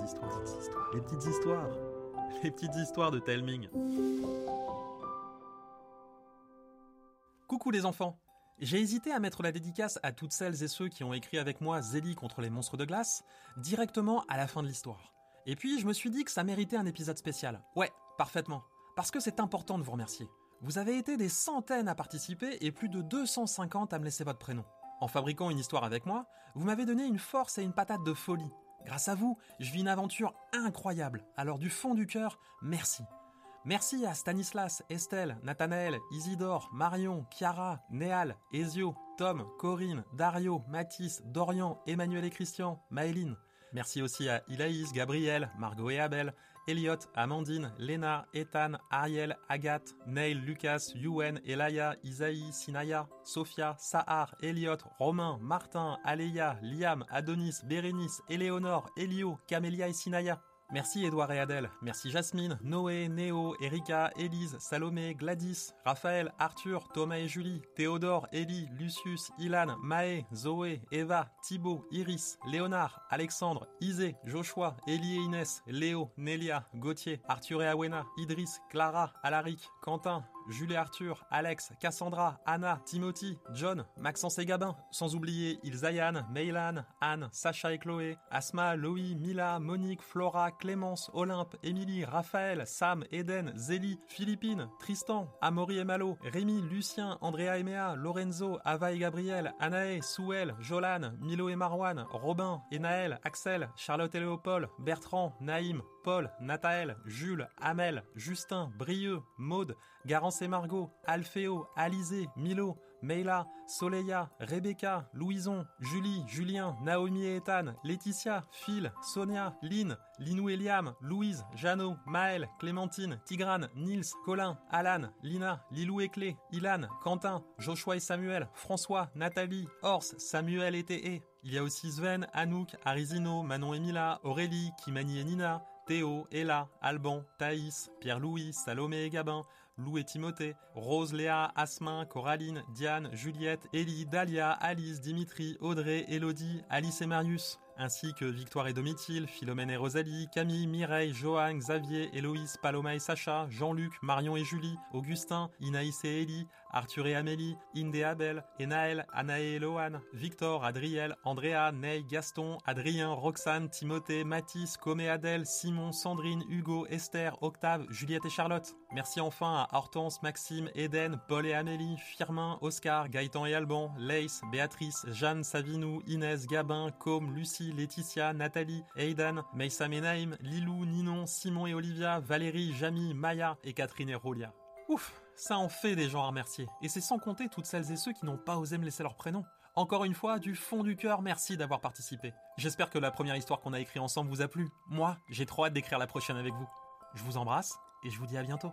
petites histoires, les petites histoires, les petites histoires de Telming. Coucou les enfants J'ai hésité à mettre la dédicace à toutes celles et ceux qui ont écrit avec moi Zélie contre les monstres de glace directement à la fin de l'histoire. Et puis je me suis dit que ça méritait un épisode spécial. Ouais, parfaitement. Parce que c'est important de vous remercier. Vous avez été des centaines à participer et plus de 250 à me laisser votre prénom. En fabriquant une histoire avec moi, vous m'avez donné une force et une patate de folie. Grâce à vous, je vis une aventure incroyable. Alors du fond du cœur, merci. Merci à Stanislas, Estelle, Nathanaël, Isidore, Marion, Chiara, Néal, Ezio, Tom, Corinne, Dario, Mathis, Dorian, Emmanuel et Christian, Maëline. Merci aussi à Ilaïs, Gabriel, Margot et Abel, Elliot, Amandine, Léna, Ethan, Ariel, Agathe, Neil, Lucas, Yuen, Elaya, Isaïe, Sinaya, Sophia, Sahar, Elliot, Romain, Martin, Aleya, Liam, Adonis, Bérénice, Éléonore, Elio, Camélia et Sinaya. Merci Edouard et Adèle, merci Jasmine, Noé, Néo, Erika, Élise, Salomé, Gladys, Raphaël, Arthur, Thomas et Julie, Théodore, Élie, Lucius, Ilan, Maë, Zoé, Eva, Thibaut, Iris, Léonard, Alexandre, Isée, Joshua, Élie et Inès, Léo, Nélia, Gauthier, Arthur et Awena, Idriss, Clara, Alaric, Quentin, Jules Arthur, Alex, Cassandra, Anna, Timothy, John, Maxence et Gabin, sans oublier Ilzayan, Meylan, Anne, Sacha et Chloé, Asma, Louis, Mila, Monique, Flora, Clémence, Olympe, Émilie, Raphaël, Sam, Eden, Zélie, Philippine, Tristan, Amaury et Malo, Rémi, Lucien, Andrea et Méa, Lorenzo, Ava et Gabriel, Anaé, Souel, Jolan, Milo et Marwan, Robin et Naël, Axel, Charlotte et Léopold, Bertrand, Naïm, Paul, Nathaël, Jules, Amel, Justin, Brieux, Maude, Garance Margot, Alféo, Alizé, Milo, Meila, Soleya, Rebecca, Louison, Julie, Julien, Naomi et Ethan, Laetitia, Phil, Sonia, Lynn, Linou et Liam, Louise, Jeannot, Maël, Clémentine, Tigrane, Nils, Colin, Alan, Lina, Lilou et Clé, Ilan, Quentin, Joshua et Samuel, François, Nathalie, Ors, Samuel et Théé. Il y a aussi Sven, Anouk, Arizino, Manon et Mila, Aurélie, Kimani et Nina, Théo, Ella, Alban, Thaïs, Pierre-Louis, Salomé et Gabin, Lou et Timothée, Rose, Léa, Asmin, Coraline, Diane, Juliette, Élie, Dalia, Alice, Dimitri, Audrey, Elodie, Alice et Marius ainsi que Victoire et Domitil, Philomène et Rosalie, Camille, Mireille, Johan, Xavier, Héloïse, Paloma et Sacha, Jean-Luc, Marion et Julie, Augustin, Inaïs et Élie, Arthur et Amélie, Inde et Abel, Enaël, Anaë et Lohan, Victor, Adriel, Andrea, Ney, Gaston, Adrien, Roxane, Timothée, Mathis, Comé, Adèle, Simon, Sandrine, Hugo, Esther, Octave, Juliette et Charlotte. Merci enfin à Hortense, Maxime, Eden, Paul et Amélie, Firmin, Oscar, Gaëtan et Alban, Lace, Béatrice, Jeanne, Savinou, Inès, Gabin, Com, Laetitia, Nathalie, Aidan, Meissa Menaim, Lilou, Ninon, Simon et Olivia, Valérie, Jamie, Maya et Catherine et Rolia. Ouf, ça en fait des gens à remercier. Et c'est sans compter toutes celles et ceux qui n'ont pas osé me laisser leur prénom. Encore une fois, du fond du cœur, merci d'avoir participé. J'espère que la première histoire qu'on a écrite ensemble vous a plu. Moi, j'ai trop hâte d'écrire la prochaine avec vous. Je vous embrasse et je vous dis à bientôt.